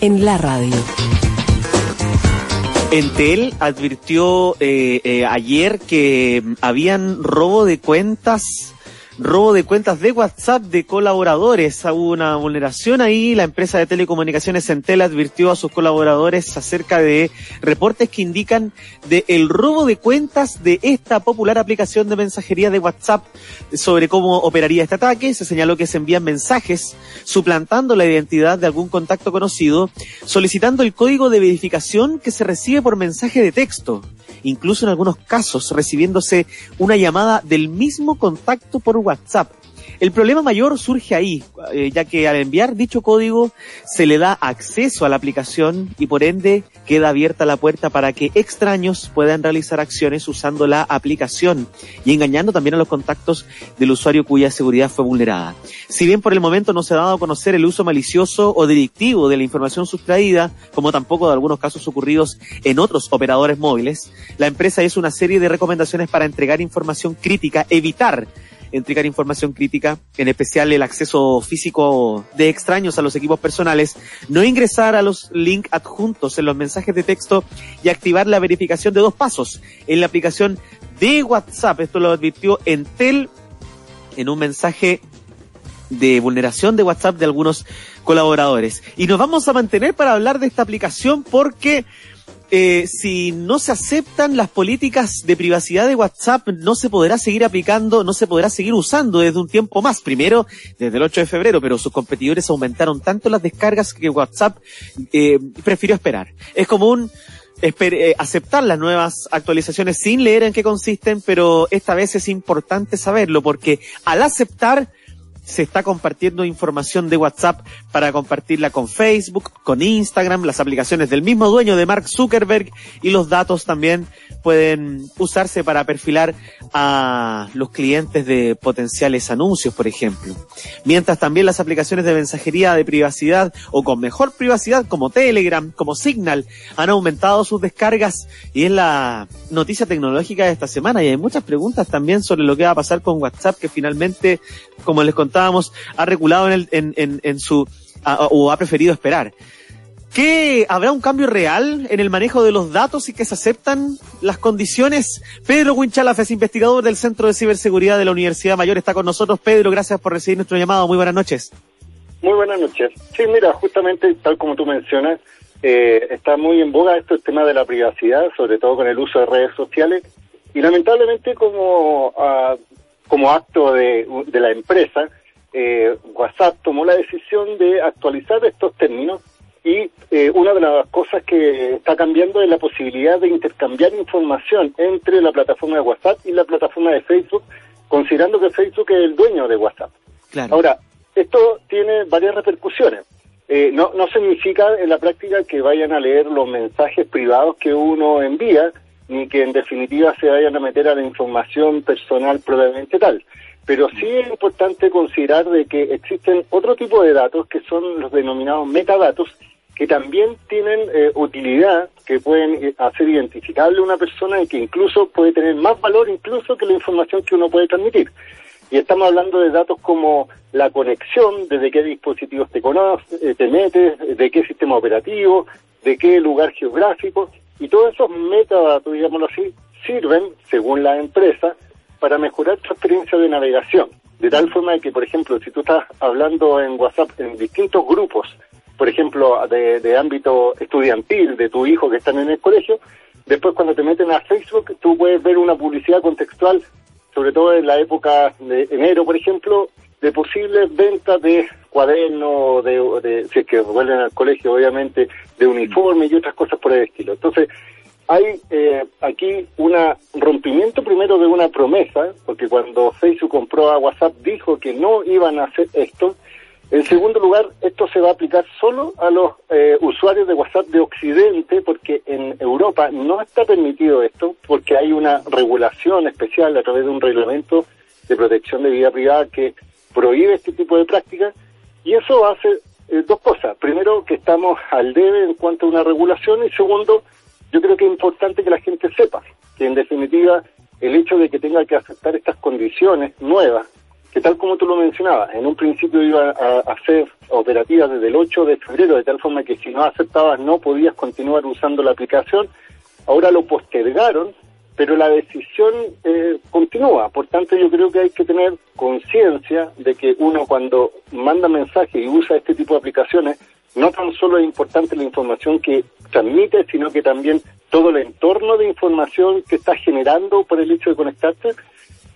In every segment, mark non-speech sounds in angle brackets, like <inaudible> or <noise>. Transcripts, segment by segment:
en la radio. Entel advirtió eh, eh, ayer que habían robo de cuentas robo de cuentas de WhatsApp de colaboradores. Hubo una vulneración ahí. La empresa de telecomunicaciones Entel advirtió a sus colaboradores acerca de reportes que indican de el robo de cuentas de esta popular aplicación de mensajería de WhatsApp sobre cómo operaría este ataque. Se señaló que se envían mensajes suplantando la identidad de algún contacto conocido, solicitando el código de verificación que se recibe por mensaje de texto incluso en algunos casos recibiéndose una llamada del mismo contacto por WhatsApp. El problema mayor surge ahí, eh, ya que al enviar dicho código se le da acceso a la aplicación y por ende queda abierta la puerta para que extraños puedan realizar acciones usando la aplicación y engañando también a los contactos del usuario cuya seguridad fue vulnerada. Si bien por el momento no se ha dado a conocer el uso malicioso o delictivo de la información sustraída, como tampoco de algunos casos ocurridos en otros operadores móviles, la empresa hizo una serie de recomendaciones para entregar información crítica, evitar entregar información crítica, en especial el acceso físico de extraños a los equipos personales, no ingresar a los links adjuntos en los mensajes de texto y activar la verificación de dos pasos en la aplicación de WhatsApp. Esto lo advirtió Entel en un mensaje de vulneración de WhatsApp de algunos colaboradores. Y nos vamos a mantener para hablar de esta aplicación porque eh, si no se aceptan las políticas de privacidad de WhatsApp, no se podrá seguir aplicando, no se podrá seguir usando desde un tiempo más. Primero, desde el 8 de febrero, pero sus competidores aumentaron tanto las descargas que WhatsApp eh, prefirió esperar. Es común eh, aceptar las nuevas actualizaciones sin leer en qué consisten, pero esta vez es importante saberlo porque al aceptar se está compartiendo información de WhatsApp para compartirla con Facebook, con Instagram, las aplicaciones del mismo dueño de Mark Zuckerberg y los datos también pueden usarse para perfilar a los clientes de potenciales anuncios, por ejemplo. Mientras también las aplicaciones de mensajería de privacidad o con mejor privacidad como Telegram, como Signal, han aumentado sus descargas y es la noticia tecnológica de esta semana y hay muchas preguntas también sobre lo que va a pasar con WhatsApp que finalmente, como les contaba, ha reculado en, en, en, su, o ha preferido esperar. ¿Qué habrá un cambio real en el manejo de los datos y que se aceptan las condiciones? Pedro Winchalaf es investigador del Centro de Ciberseguridad de la Universidad Mayor. Está con nosotros. Pedro, gracias por recibir nuestro llamado. Muy buenas noches. Muy buenas noches. Sí, mira, justamente tal como tú mencionas, eh, está muy en boga esto el tema de la privacidad, sobre todo con el uso de redes sociales. Y lamentablemente como, ah, como acto de, de la empresa, eh, WhatsApp tomó la decisión de actualizar estos términos y eh, una de las cosas que está cambiando es la posibilidad de intercambiar información entre la plataforma de WhatsApp y la plataforma de Facebook, considerando que Facebook es el dueño de WhatsApp. Ahora, esto tiene varias repercusiones. Eh, no, no significa en la práctica que vayan a leer los mensajes privados que uno envía, ni que en definitiva se vayan a meter a la información personal probablemente tal pero sí es importante considerar de que existen otro tipo de datos que son los denominados metadatos que también tienen eh, utilidad, que pueden eh, hacer identificable una persona y que incluso puede tener más valor incluso que la información que uno puede transmitir. Y estamos hablando de datos como la conexión, desde qué dispositivos te conoces, eh, te metes, de qué sistema operativo, de qué lugar geográfico, y todos esos metadatos, digámoslo así, sirven, según la empresa, para mejorar tu experiencia de navegación. De tal forma de que, por ejemplo, si tú estás hablando en WhatsApp en distintos grupos, por ejemplo, de, ámbito estudiantil, de tu hijo que están en el colegio, después cuando te meten a Facebook, tú puedes ver una publicidad contextual, sobre todo en la época de enero, por ejemplo, de posibles ventas de cuadernos, de, de, si es que vuelven al colegio, obviamente, de uniforme y otras cosas por el estilo. Entonces, hay eh, aquí un rompimiento primero de una promesa, porque cuando Facebook compró a WhatsApp dijo que no iban a hacer esto. En segundo lugar, esto se va a aplicar solo a los eh, usuarios de WhatsApp de Occidente, porque en Europa no está permitido esto, porque hay una regulación especial a través de un reglamento de protección de vida privada que prohíbe este tipo de prácticas, y eso hace eh, dos cosas. Primero, que estamos al debe en cuanto a una regulación, y segundo, yo creo que es importante que la gente sepa que en definitiva el hecho de que tenga que aceptar estas condiciones nuevas que tal como tú lo mencionabas, en un principio iba a, hacer operativas desde el 8 de febrero, de tal forma que si no aceptabas no podías continuar usando la aplicación. Ahora lo postergaron, pero la decisión eh, continúa. Por tanto, yo creo que hay que tener conciencia de que uno cuando manda mensajes y usa este tipo de aplicaciones, no tan solo es importante la información que transmite, sino que también todo el entorno de información que estás generando por el hecho de conectarte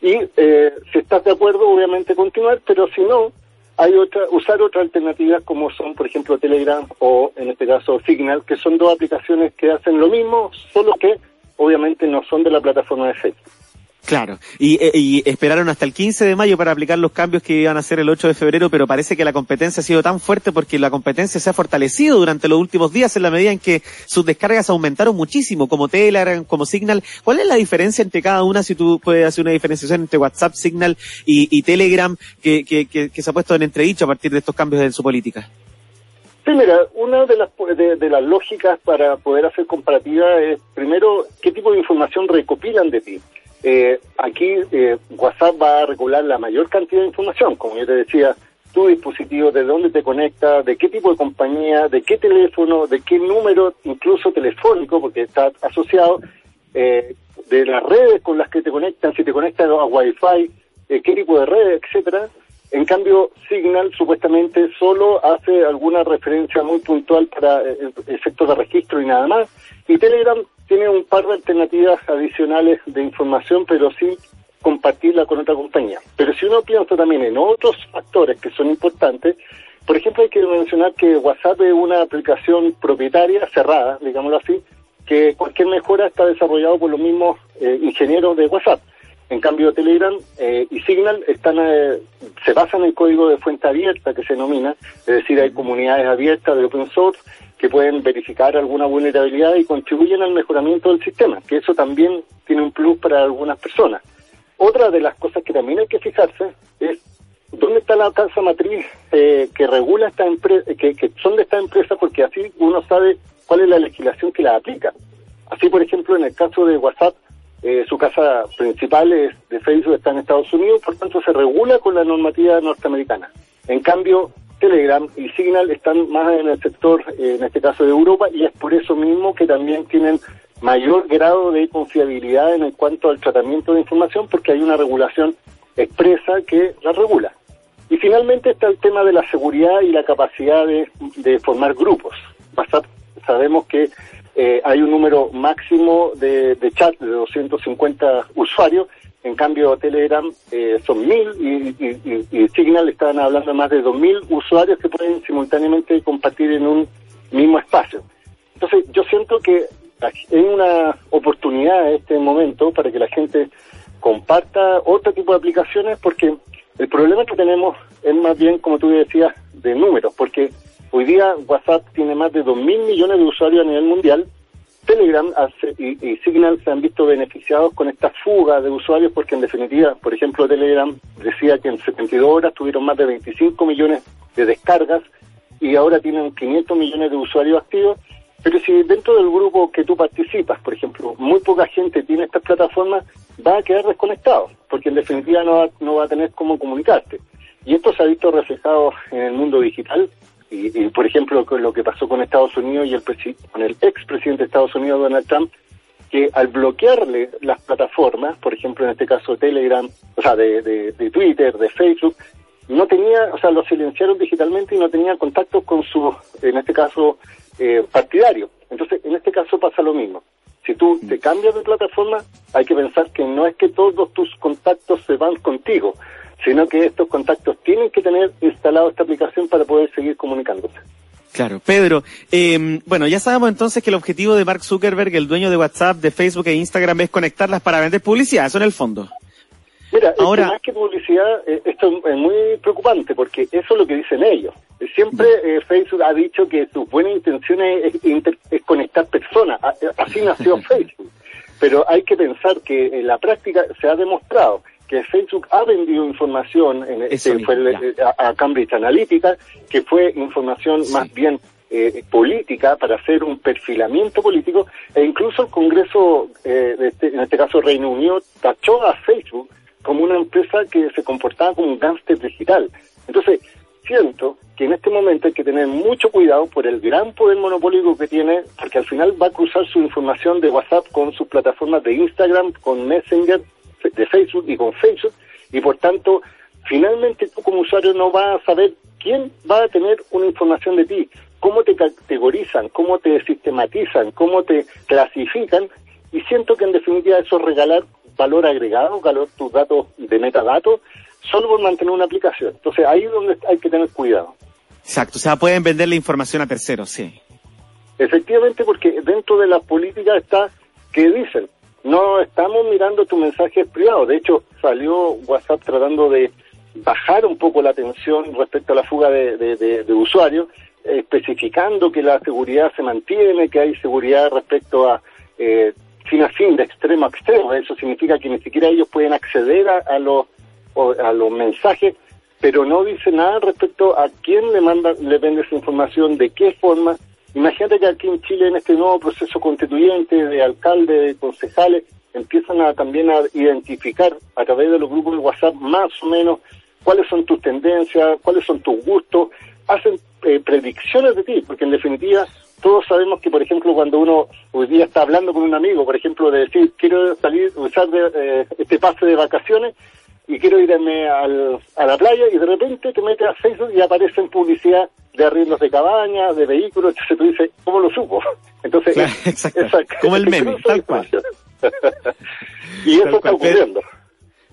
y eh, si estás de acuerdo, obviamente continuar, pero si no, hay otra, usar otras alternativas como son, por ejemplo, Telegram o en este caso Signal, que son dos aplicaciones que hacen lo mismo, solo que obviamente no son de la plataforma de Facebook. Claro, y, eh, y, esperaron hasta el 15 de mayo para aplicar los cambios que iban a hacer el 8 de febrero, pero parece que la competencia ha sido tan fuerte porque la competencia se ha fortalecido durante los últimos días en la medida en que sus descargas aumentaron muchísimo, como Telegram, como Signal. ¿Cuál es la diferencia entre cada una, si tú puedes hacer una diferenciación entre WhatsApp, Signal y, Telegram, que, que, que, se ha puesto en entredicho a partir de estos cambios en su política? Sí, mira, una de las, de las lógicas para poder hacer comparativa es, primero, qué tipo de información recopilan de ti. Eh, aquí eh, WhatsApp va a regular la mayor cantidad de información, como yo te decía, tu dispositivo, de dónde te conecta, de qué tipo de compañía, de qué teléfono, de qué número, incluso telefónico, porque está asociado, eh, de las redes con las que te conectan, si te conectan a Wi-Fi, eh, qué tipo de redes, etcétera. En cambio, Signal supuestamente solo hace alguna referencia muy puntual para eh, efectos de registro y nada más. Y Telegram tiene un par de alternativas adicionales de información, pero sin compartirla con otra compañía. Pero si uno piensa también en otros factores que son importantes, por ejemplo, hay que mencionar que WhatsApp es una aplicación propietaria cerrada, digámoslo así, que cualquier mejora está desarrollado por los mismos eh, ingenieros de WhatsApp. En cambio, Telegram eh, y Signal están, eh, se basan en el código de fuente abierta que se denomina, es decir, hay comunidades abiertas de open source que pueden verificar alguna vulnerabilidad y contribuyen al mejoramiento del sistema, que eso también tiene un plus para algunas personas. Otra de las cosas que también hay que fijarse es dónde está la casa matriz eh, que regula esta empresa, que, que son de esta empresa, porque así uno sabe cuál es la legislación que la aplica. Así, por ejemplo, en el caso de WhatsApp, eh, su casa principal es de Facebook está en Estados Unidos, por tanto se regula con la normativa norteamericana. En cambio, Telegram y Signal están más en el sector, eh, en este caso de Europa, y es por eso mismo que también tienen mayor grado de confiabilidad en cuanto al tratamiento de información, porque hay una regulación expresa que la regula. Y finalmente está el tema de la seguridad y la capacidad de, de formar grupos. Sabemos que eh, hay un número máximo de, de chat de 250 usuarios, en cambio Telegram eh, son mil y, Signal están hablando de más de 2.000 usuarios que pueden simultáneamente compartir en un mismo espacio. Entonces yo siento que hay una oportunidad en este momento para que la gente comparta otro tipo de aplicaciones porque el problema que tenemos es más bien, como tú decías, de números, porque Hoy día WhatsApp tiene más de 2.000 millones de usuarios a nivel mundial. Telegram y, Signal se han visto beneficiados con esta fuga de usuarios porque en definitiva, por ejemplo, Telegram decía que en 72 horas tuvieron más de 25 millones de descargas y ahora tienen 500 millones de usuarios activos. Pero si dentro del grupo que tú participas, por ejemplo, muy poca gente tiene estas plataformas, va a quedar desconectado, porque en definitiva no va, no va a tener cómo comunicarte. Y esto se ha visto reflejado en el mundo digital y, por ejemplo, con lo que pasó con Estados Unidos y el con el expresidente de Estados Unidos, Donald Trump, que al bloquearle las plataformas, por ejemplo, en este caso Telegram, o sea, de, Twitter, de Facebook, no tenía, o sea, lo silenciaron digitalmente y no tenía contacto con su, en este caso, eh, partidario. Entonces, en este caso pasa lo mismo. Si tú te cambias de plataforma, hay que pensar que no es que todos tus contactos se van contigo, sino que estos contactos tienen que tener instalado esta aplicación para poder seguir comunicándose. Claro, Pedro, eh, bueno, ya sabemos entonces que el objetivo de Mark Zuckerberg, el dueño de WhatsApp, de Facebook e Instagram, es conectarlas para vender publicidad, eso en el fondo. Mira, Ahora, más que publicidad, eh, esto es muy preocupante porque eso es lo que dicen ellos. Siempre eh, Facebook ha dicho que su buena intención es, es conectar personas, así nació <laughs> Facebook. Pero hay que pensar que en la práctica se ha demostrado que Facebook ha vendido información en este, fue a, Cambridge Analytica, que fue información más bien eh, política para hacer un perfilamiento político, e incluso el Congreso, eh, este, en este caso Reino Unido, tachó a Facebook como una empresa que se comportaba como un gángster digital. Entonces, siento que en este momento hay que tener mucho cuidado por el gran poder monopólico que tiene, porque al final va a cruzar su información de WhatsApp con sus plataformas de Instagram, con Messenger, de Facebook y con Facebook, y por tanto, finalmente tú como usuario no vas a saber quién va a tener una información de ti, cómo te categorizan, cómo te sistematizan, cómo te clasifican, y siento que en definitiva eso es regalar valor agregado, valor tus datos de metadatos, solo por mantener una aplicación. Entonces ahí es donde hay que tener cuidado. Exacto, o sea, pueden vender la información a terceros, sí. Efectivamente, porque dentro de la política está que dicen, no estamos mirando tus mensajes privados. De hecho, salió WhatsApp tratando de bajar un poco la tensión respecto a la fuga de, de, usuarios, especificando que la seguridad se mantiene, que hay seguridad respecto a eh, fin a fin, de extremo a extremo. Eso significa que ni siquiera ellos pueden acceder a los a los mensajes, pero no dice nada respecto a quién le manda, le vende esa información, de qué forma. Imagínate que aquí en Chile, en este nuevo proceso constituyente de alcalde, de concejales, empiezan a también a identificar a través de los grupos de WhatsApp más o menos cuáles son tus tendencias, cuáles son tus gustos, hacen eh, predicciones de ti, porque en definitiva todos sabemos que, por ejemplo, cuando uno hoy día está hablando con un amigo, por ejemplo, de decir, quiero salir, usar de, eh, este pase de vacaciones, y quiero irme al, a la playa y de repente te metes a Facebook y aparece en publicidad de arriendos de cabañas, de vehículos, entonces tú dices, ¿cómo lo supo? <laughs> Entonces, <laughs> exacto. como el meme, tal cual. <laughs> y eso está ocurriendo.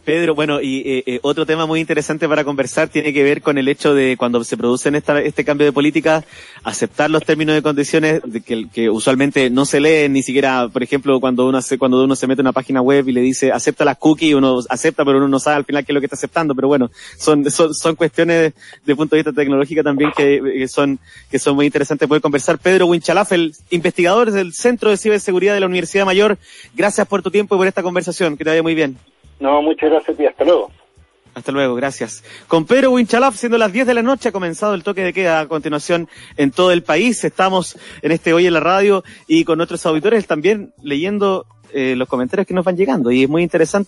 Pedro, bueno, y eh, eh, otro tema muy interesante para conversar tiene que ver con el hecho de cuando se produce esta, este cambio de política, aceptar los términos y condiciones de que, que, usualmente no se leen ni siquiera, por ejemplo, cuando uno se, cuando uno se mete en una página web y le dice acepta las cookies, uno acepta, pero uno no sabe al final qué es lo que está aceptando. Pero bueno, son, son, son cuestiones de, punto de vista tecnológico también que, son, que son muy interesantes poder conversar. Pedro Winchalafel, investigador del Centro de Ciberseguridad de la Universidad Mayor, gracias por tu tiempo y por esta conversación. Que te vaya muy bien. No, muchas gracias y hasta luego. Hasta luego, gracias. Con Pedro Winchalaf, siendo las 10 de la noche, ha comenzado el toque de queda a continuación en todo el país. Estamos en este Hoy en la Radio y con nuestros auditores también leyendo eh, los comentarios que nos van llegando. Y es muy interesante